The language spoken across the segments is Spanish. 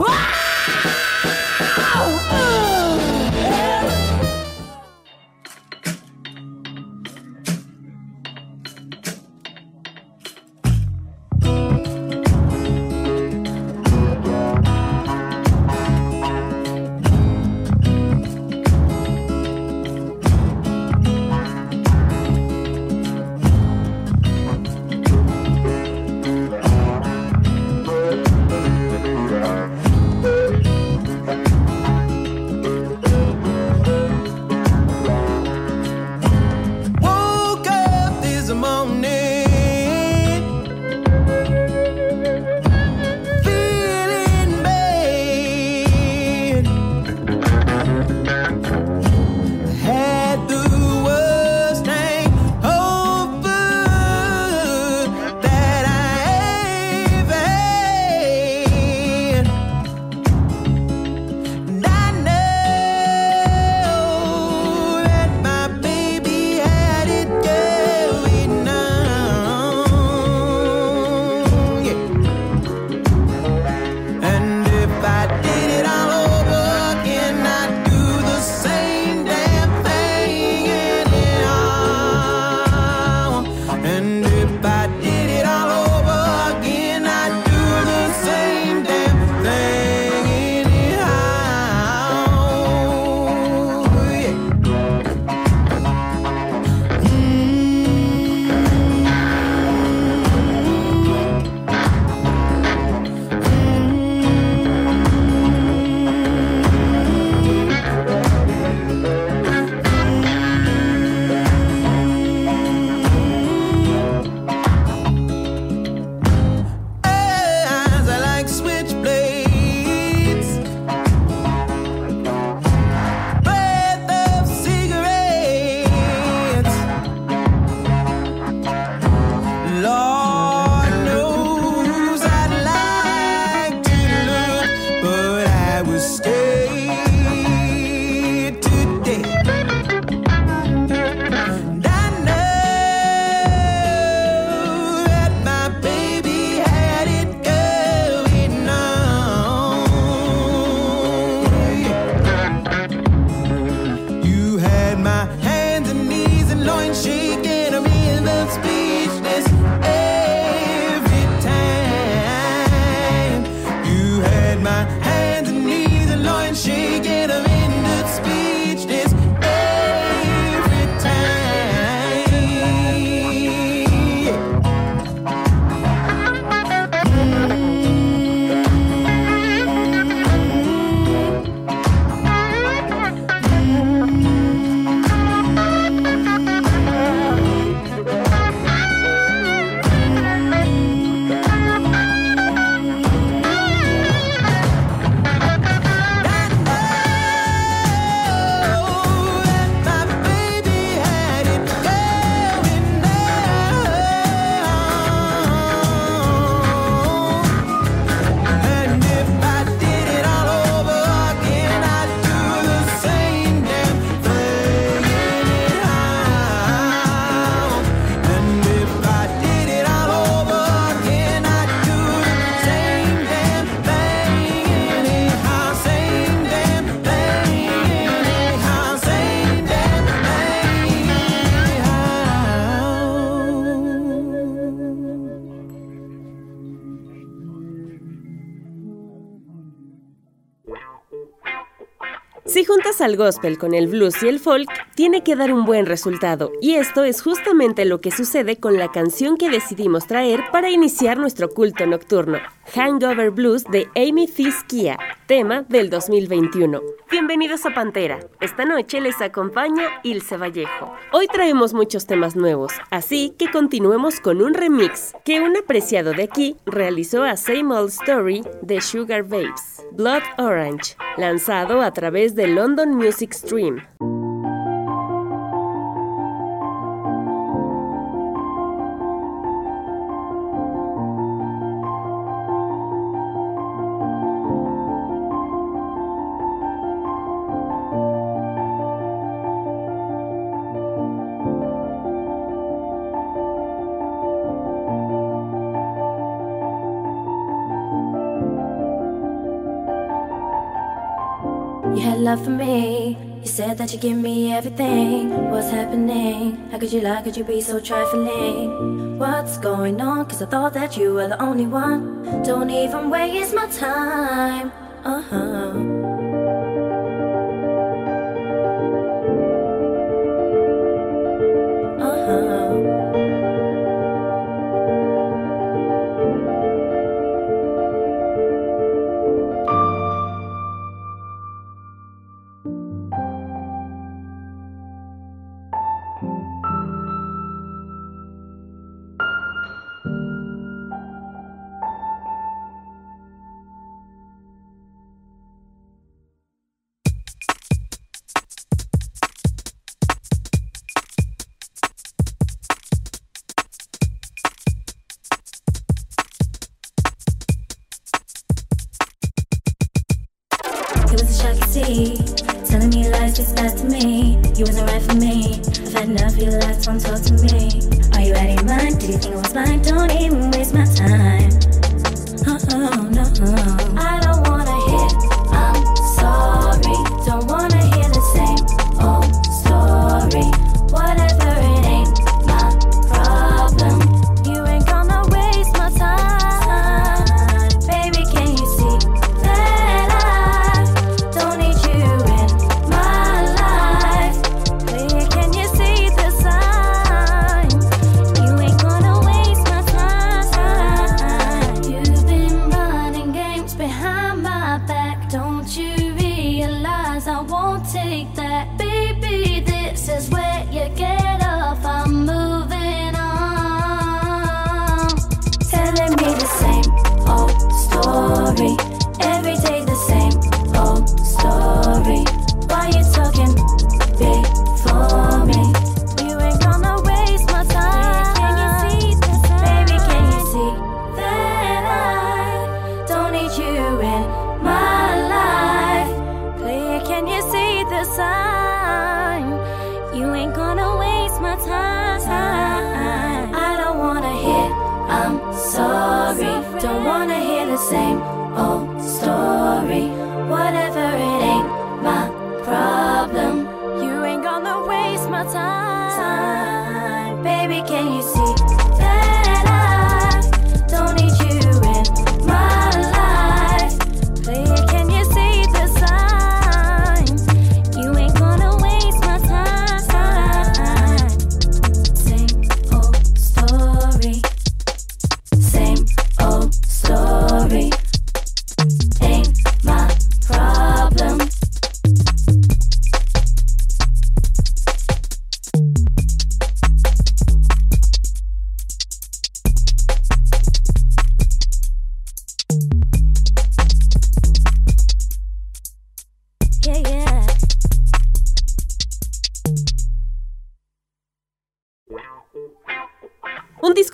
Ah! al gospel con el blues y el folk, tiene que dar un buen resultado, y esto es justamente lo que sucede con la canción que decidimos traer para iniciar nuestro culto nocturno, Hangover Blues de Amy Thizkia, tema del 2021. Bienvenidos a Pantera, esta noche les acompaña Ilse Vallejo. Hoy traemos muchos temas nuevos, así que continuemos con un remix que un apreciado de aquí realizó a Same Old Story de Sugar Babes, Blood Orange, lanzado a través de London Music Stream. Love for me. You said that you give me everything. What's happening? How could you lie? Could you be so trifling? What's going on? Cause I thought that you were the only one. Don't even waste my time. Uh huh.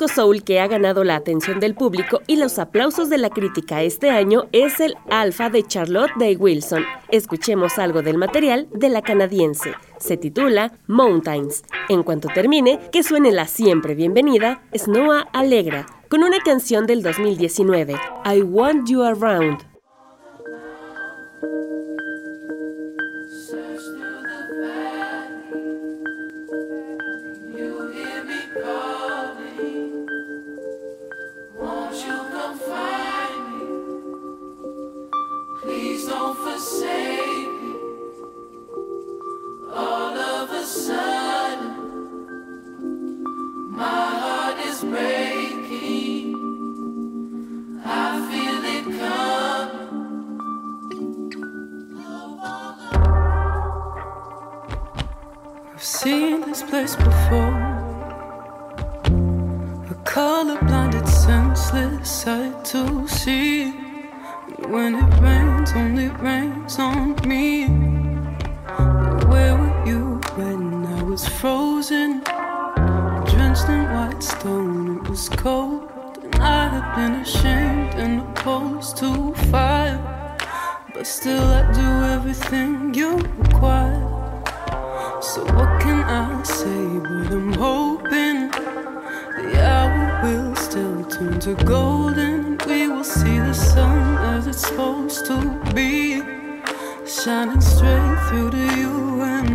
Soul que ha ganado la atención del público y los aplausos de la crítica este año es el Alpha de Charlotte Day Wilson. Escuchemos algo del material de la canadiense. Se titula Mountains. En cuanto termine, que suene la siempre bienvenida Snowa Alegra con una canción del 2019, I Want You Around. seen this place before. A color blinded, senseless sight to see. When it rains, only rains on me. Where were you when I was frozen? Drenched in white stone, it was cold. And I had been ashamed and opposed to fire. But still, I do everything you require. So what can I say? But I'm hoping the hour will still turn to golden. We will see the sun as it's supposed to be, shining straight through to you and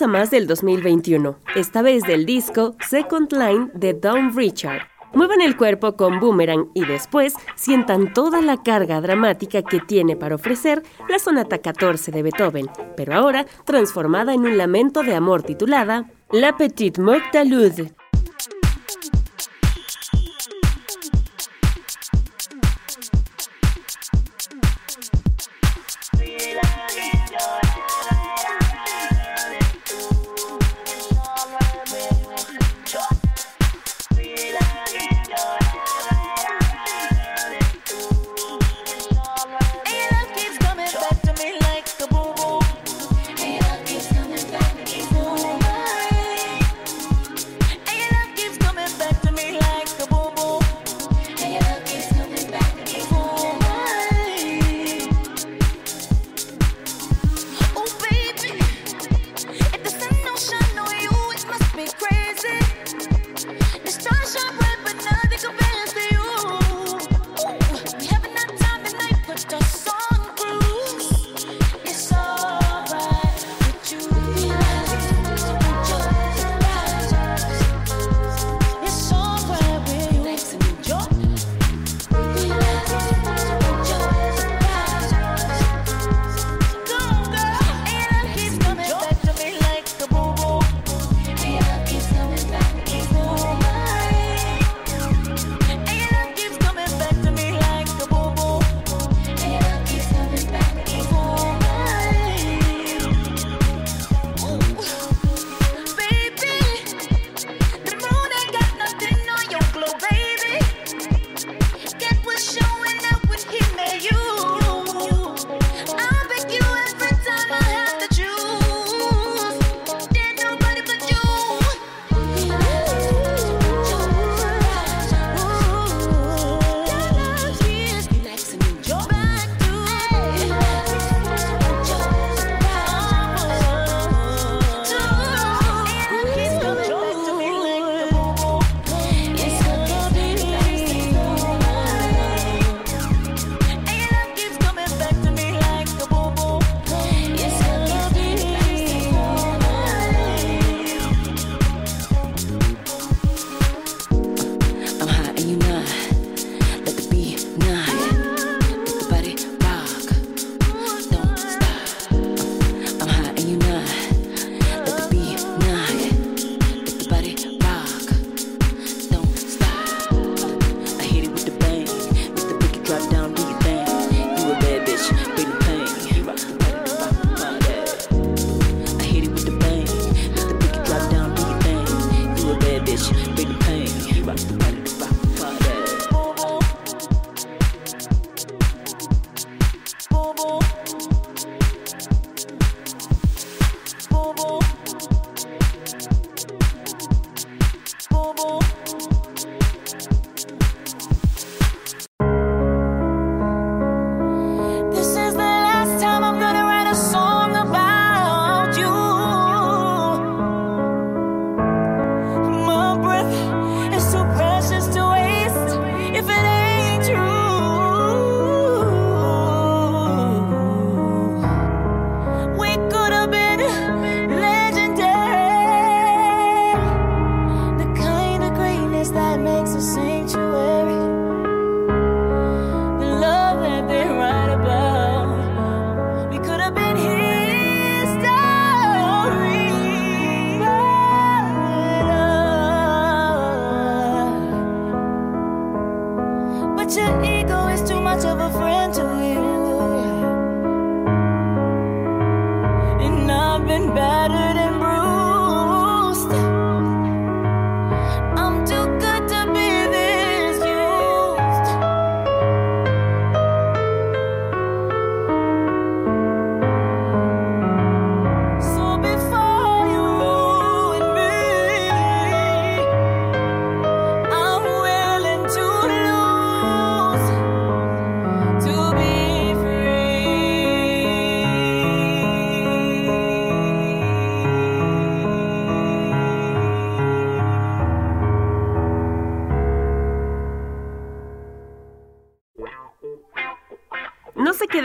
A más del 2021, esta vez del disco Second Line de Don Richard. Muevan el cuerpo con Boomerang y después sientan toda la carga dramática que tiene para ofrecer la Sonata 14 de Beethoven, pero ahora transformada en un lamento de amor titulada La Petite Mortalude.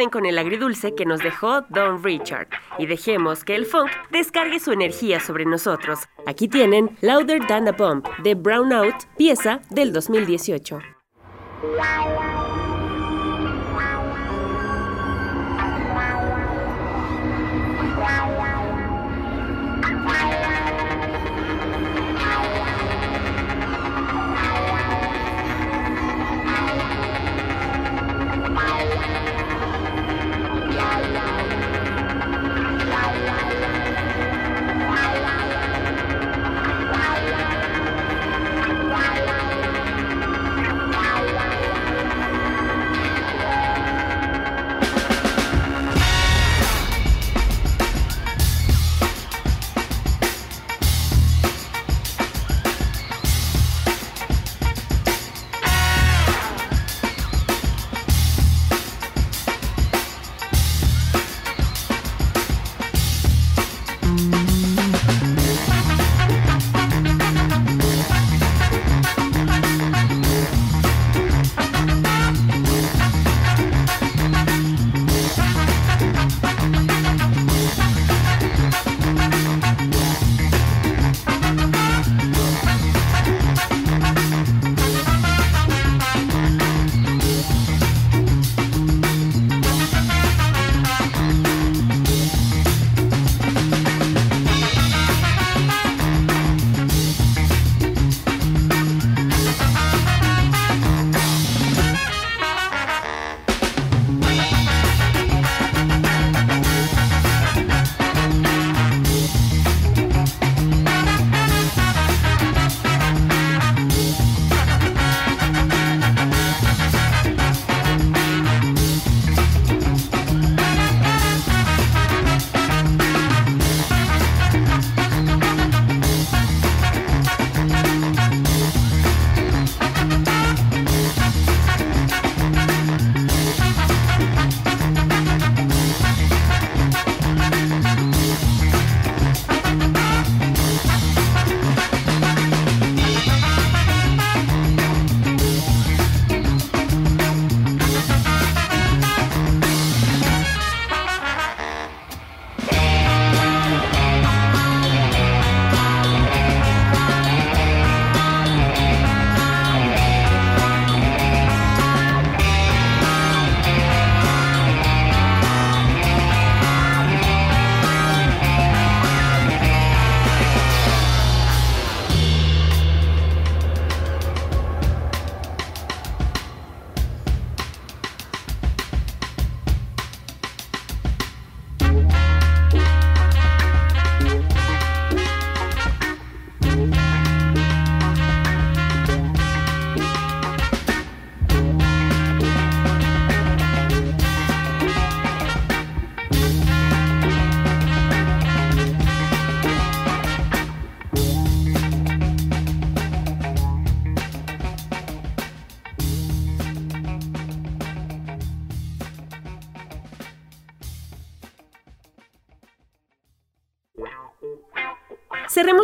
Con el agridulce que nos dejó Don Richard y dejemos que el funk descargue su energía sobre nosotros. Aquí tienen Louder Than a Bomb de Brownout, pieza del 2018.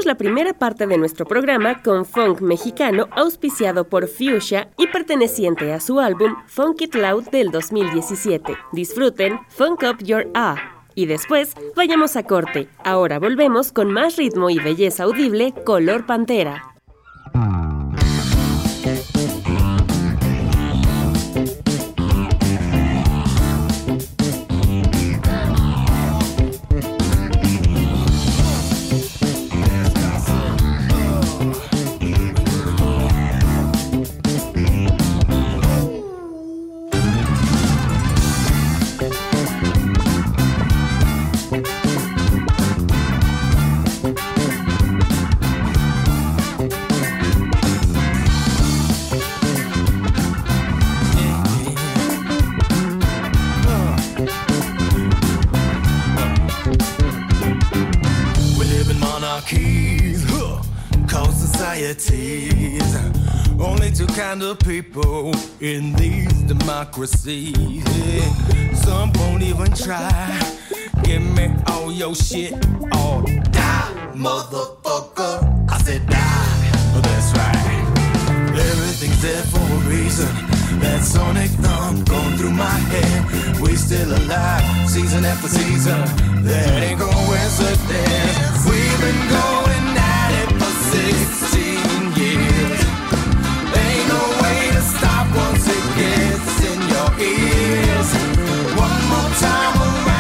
La primera parte de nuestro programa con funk mexicano auspiciado por Fuchsia y perteneciente a su álbum Funk It Loud del 2017. Disfruten Funk Up Your Ah. Y después vayamos a corte. Ahora volvemos con más ritmo y belleza audible color pantera. the people in these democracies. Yeah. Some won't even try. Give me all your shit all die, motherfucker. I said die. Oh, that's right. Everything's there for a reason. That sonic thumb going through my head. We still alive, season after season. That ain't gonna answer this. We've been going at it for 16 stop once it gets in your ears. One more time around.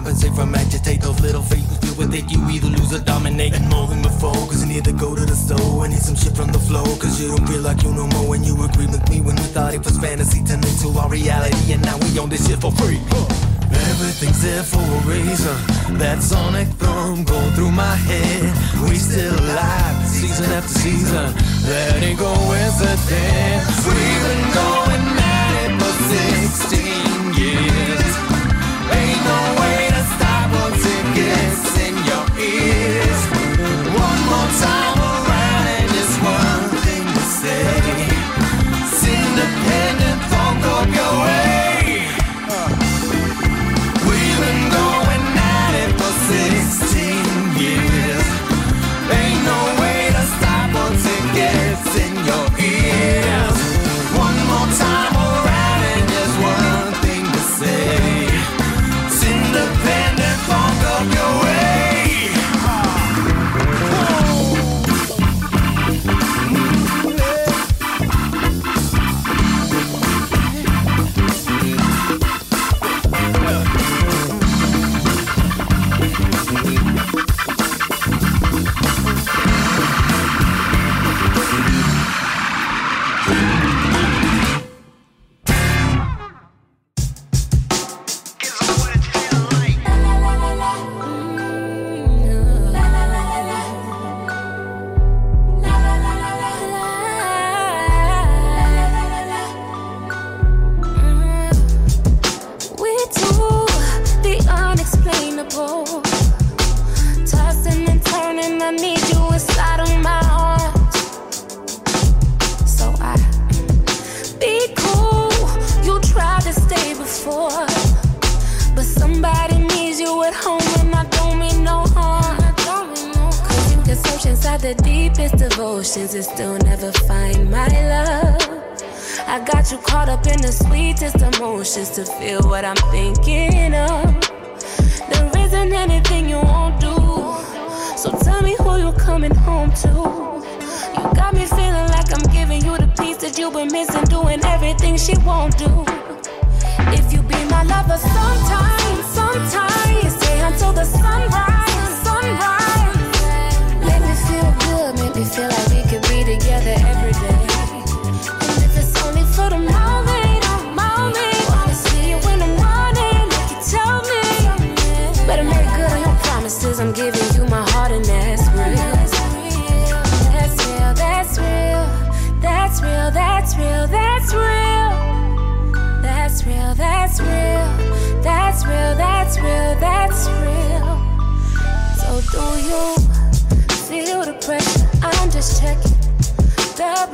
compensate from agitate those little feet you deal with it you either lose or dominate and more than before cause you need to go to the store and need some shit from the floor cause you don't feel like you no more when you agree with me when we thought it was fantasy turned into our reality and now we own this shit for free Everything's there for a reason. That sonic thrum going through my head. We still alive, season after season. Letting go is the dance. We've been going at it for 16 years. Ain't no is. she won't do. If you be my lover, sometimes, sometimes.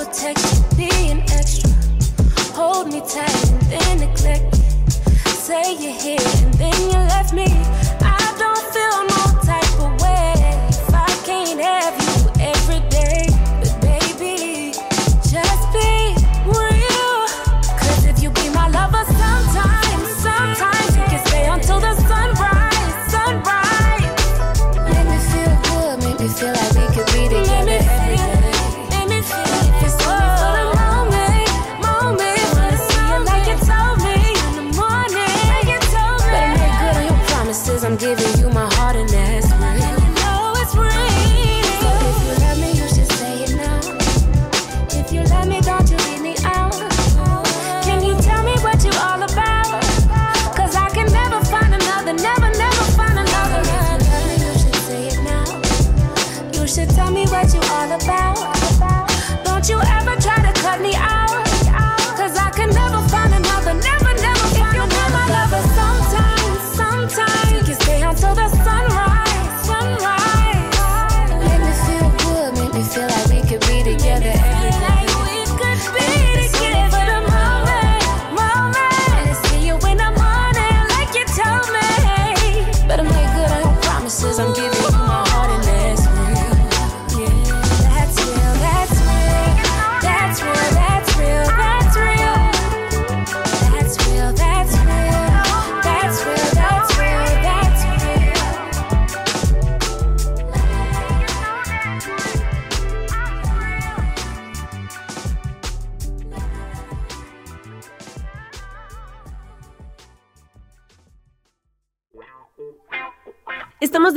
protect me, being extra. Hold me tight and then neglect me. Say you're here and then you left me.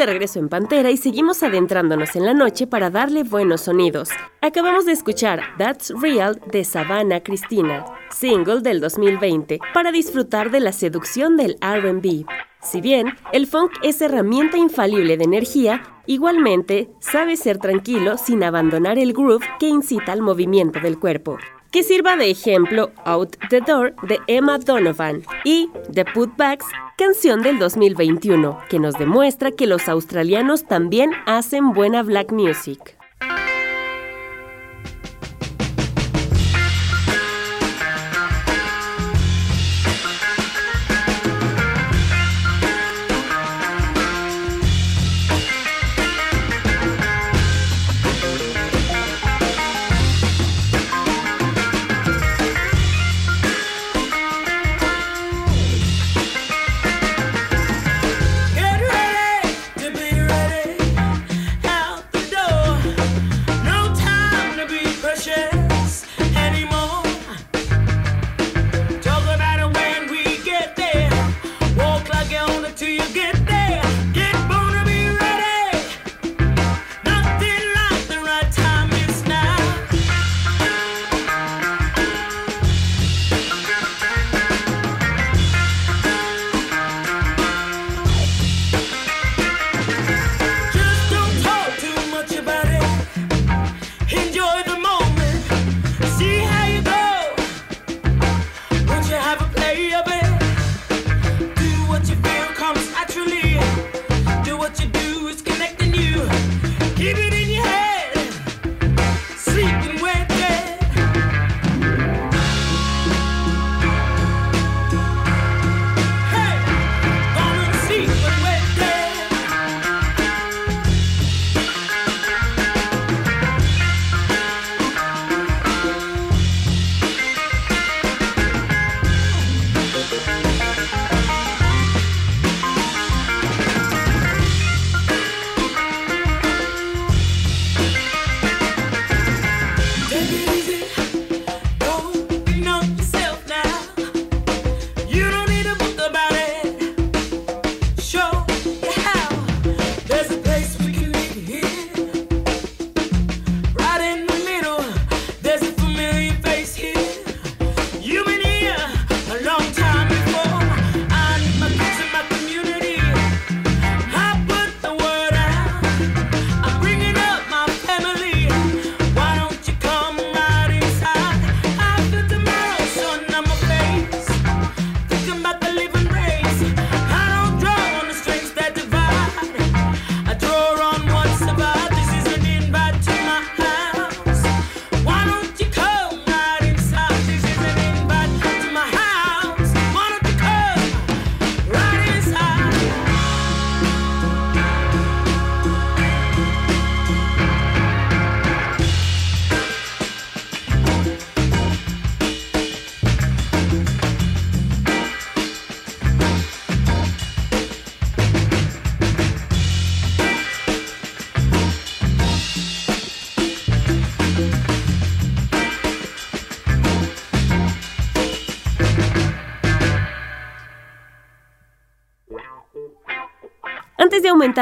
Regreso en Pantera y seguimos adentrándonos en la noche para darle buenos sonidos. Acabamos de escuchar That's Real de Savannah Cristina, single del 2020, para disfrutar de la seducción del RB. Si bien el funk es herramienta infalible de energía, igualmente sabe ser tranquilo sin abandonar el groove que incita al movimiento del cuerpo. Que sirva de ejemplo Out the Door de Emma Donovan y The Putbacks canción del 2021, que nos demuestra que los australianos también hacen buena black music.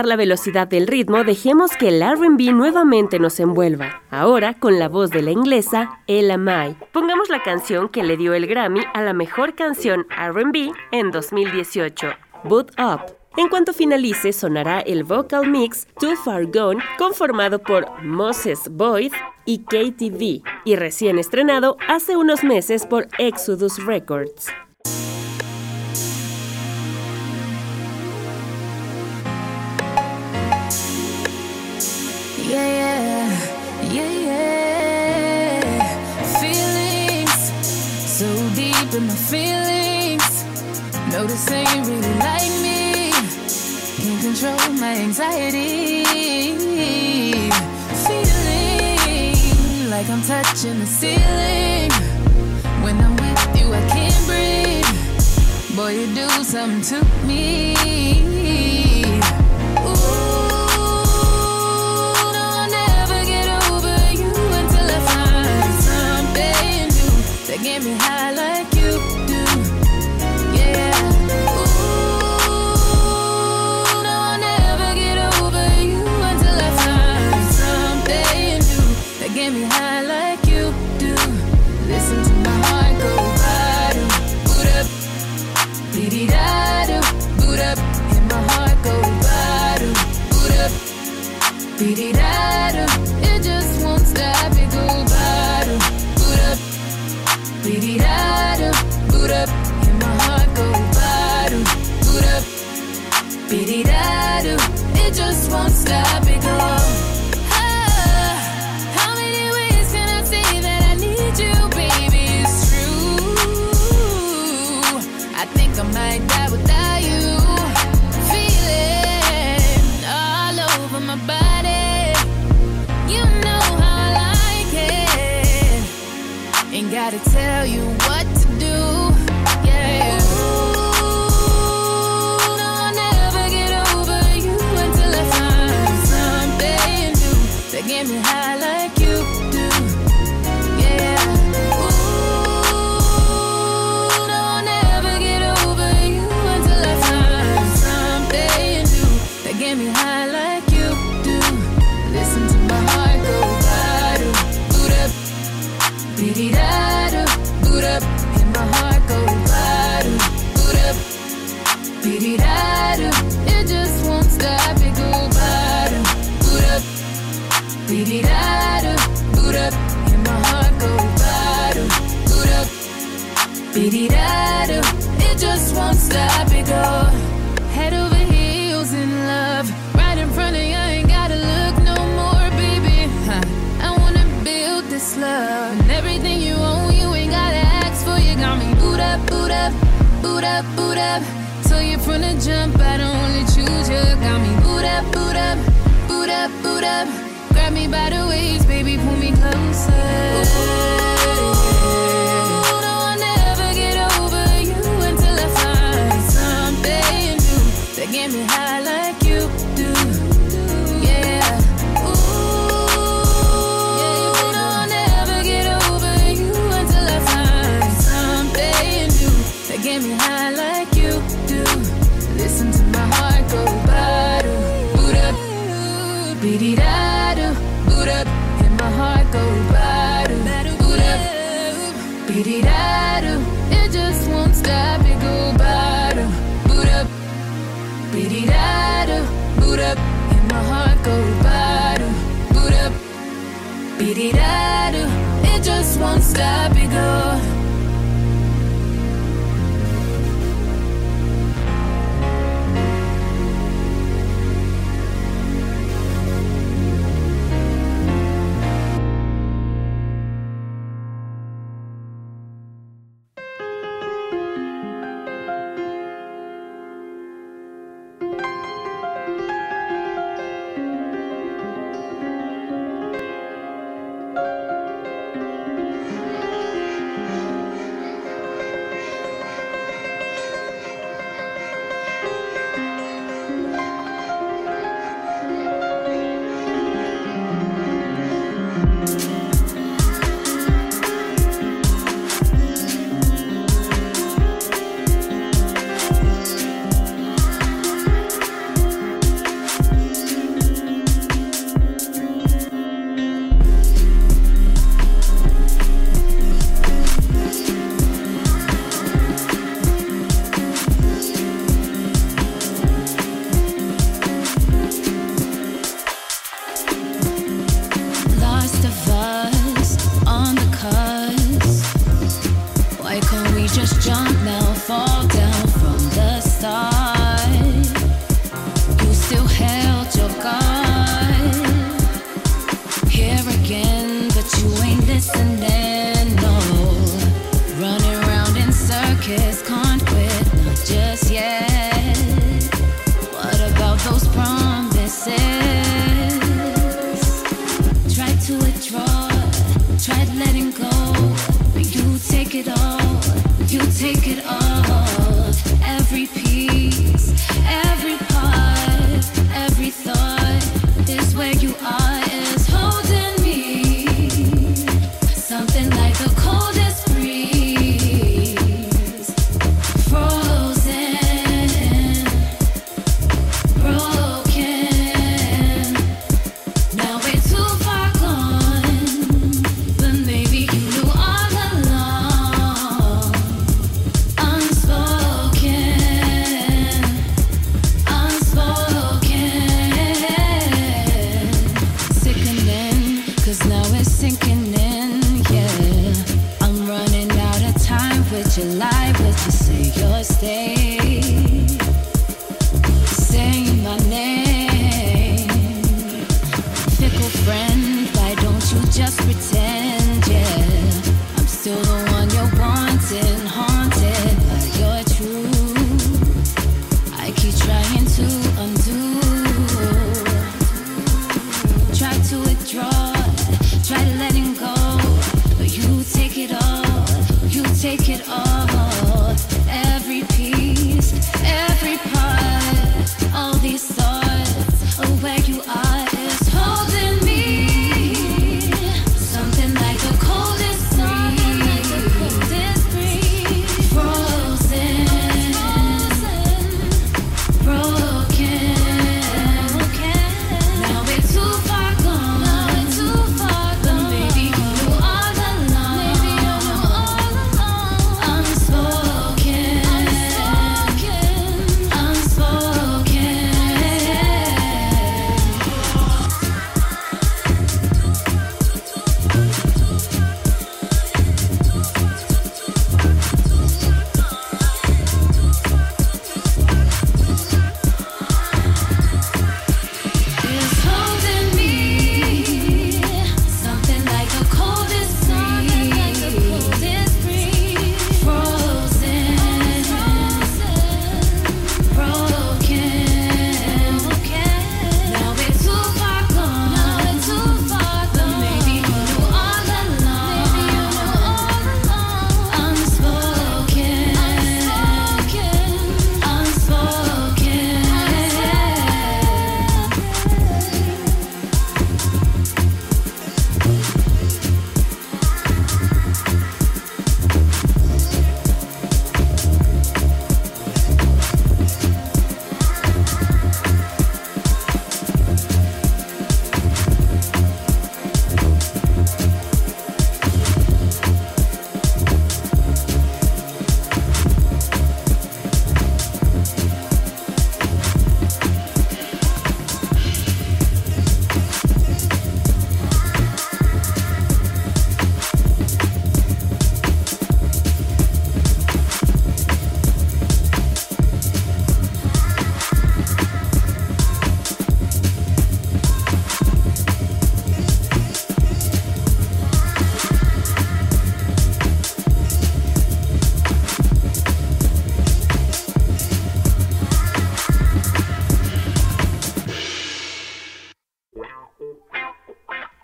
La velocidad del ritmo, dejemos que el RB nuevamente nos envuelva. Ahora con la voz de la inglesa Ella Mai. Pongamos la canción que le dio el Grammy a la mejor canción RB en 2018, Boot Up. En cuanto finalice, sonará el vocal mix Too Far Gone, conformado por Moses Boyd y KTV, y recién estrenado hace unos meses por Exodus Records. Boy, you really like me. Can control my anxiety feeling like I'm touching the ceiling. When I'm with you, I can't bring Boy you do something to me. Me high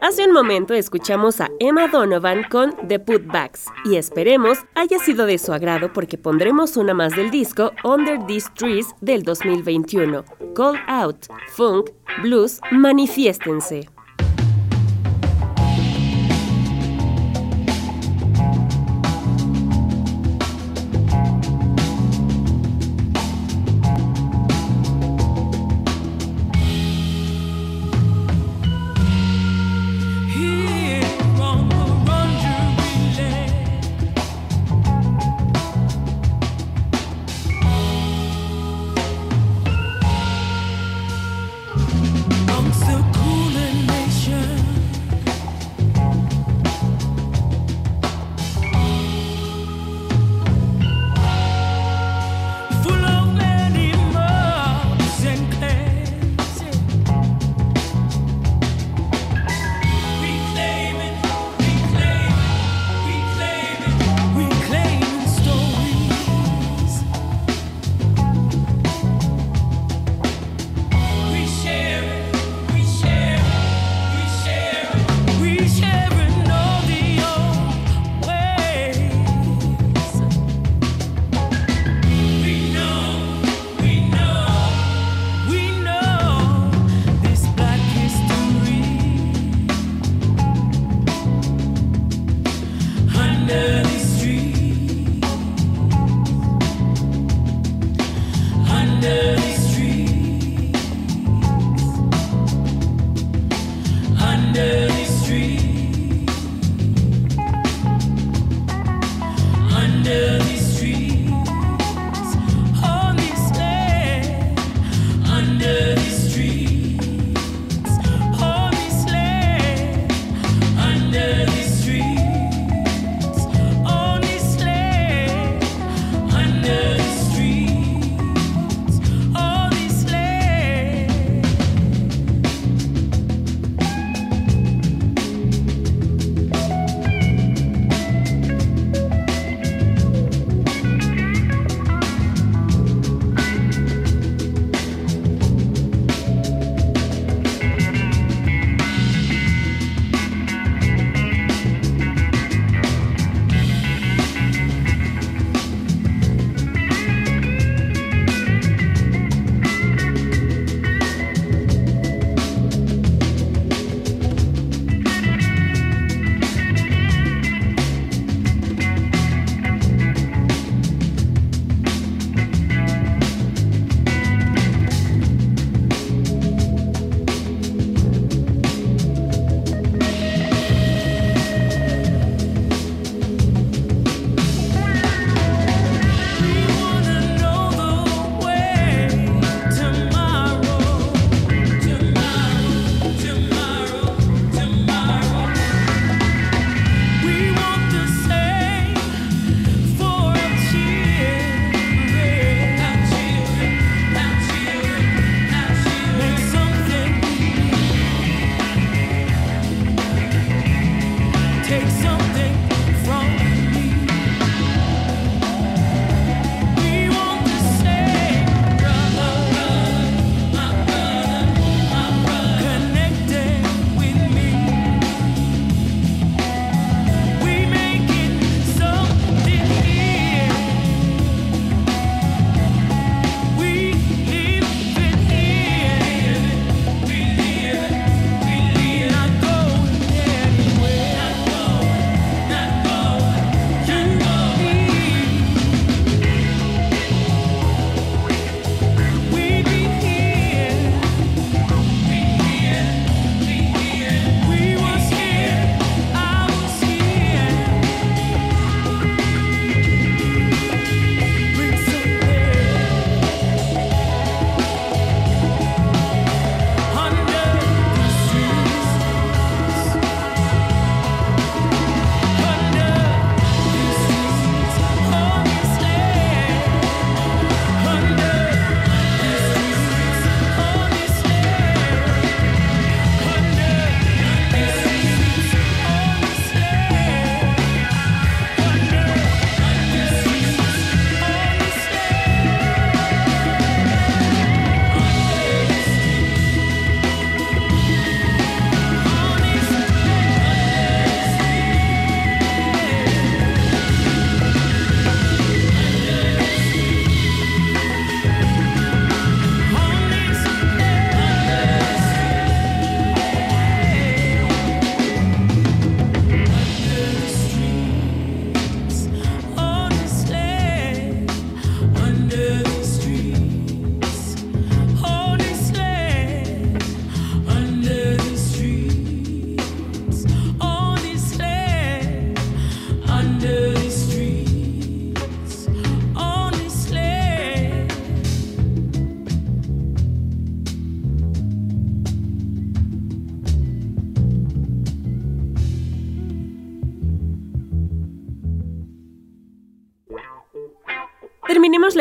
Hace un momento escuchamos a Emma Donovan con The Putbacks y esperemos haya sido de su agrado porque pondremos una más del disco Under These Trees del 2021. Call Out, Funk, Blues, manifiéstense. Yeah. take something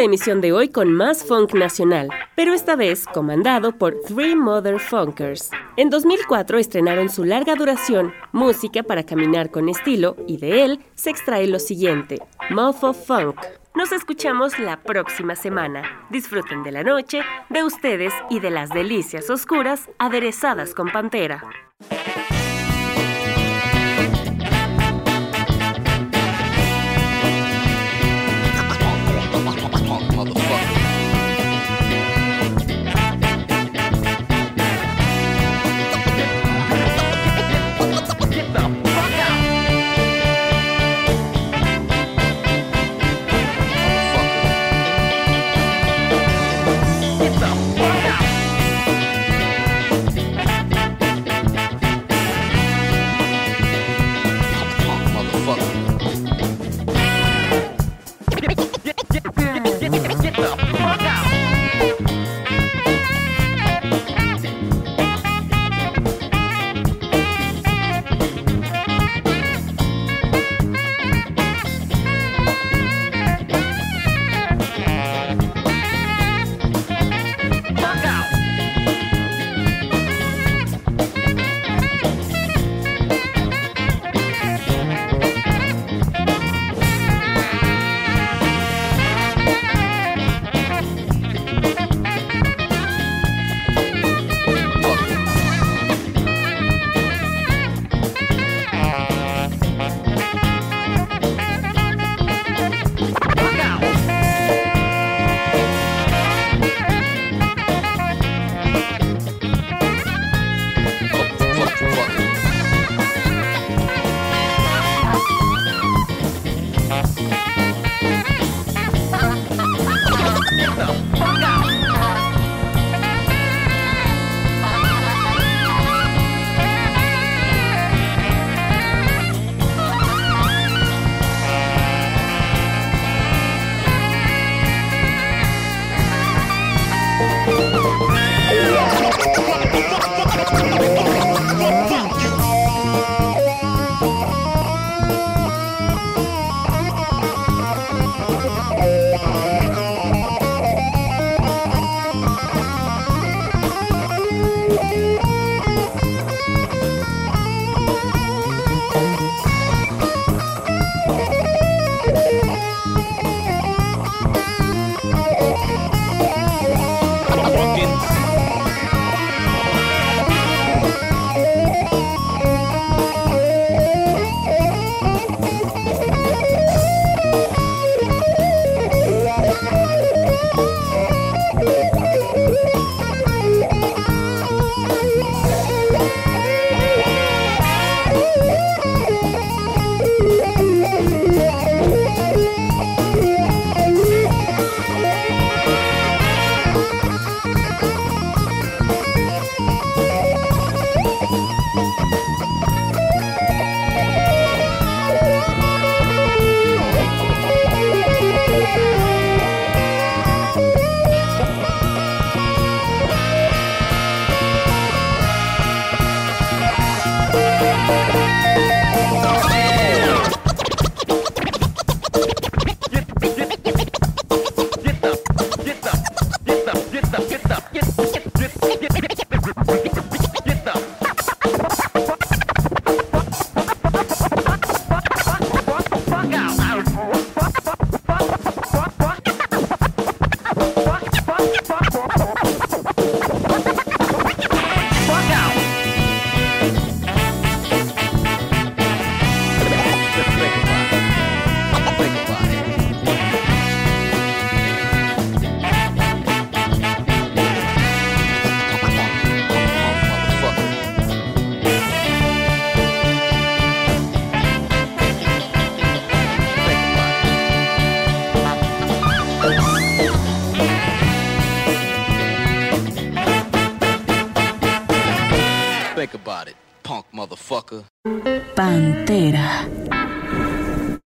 emisión de hoy con más funk nacional, pero esta vez comandado por Three Mother Funkers. En 2004 estrenaron su larga duración, Música para caminar con estilo, y de él se extrae lo siguiente, Mofo Funk. Nos escuchamos la próxima semana. Disfruten de la noche, de ustedes y de las delicias oscuras aderezadas con. Pantera.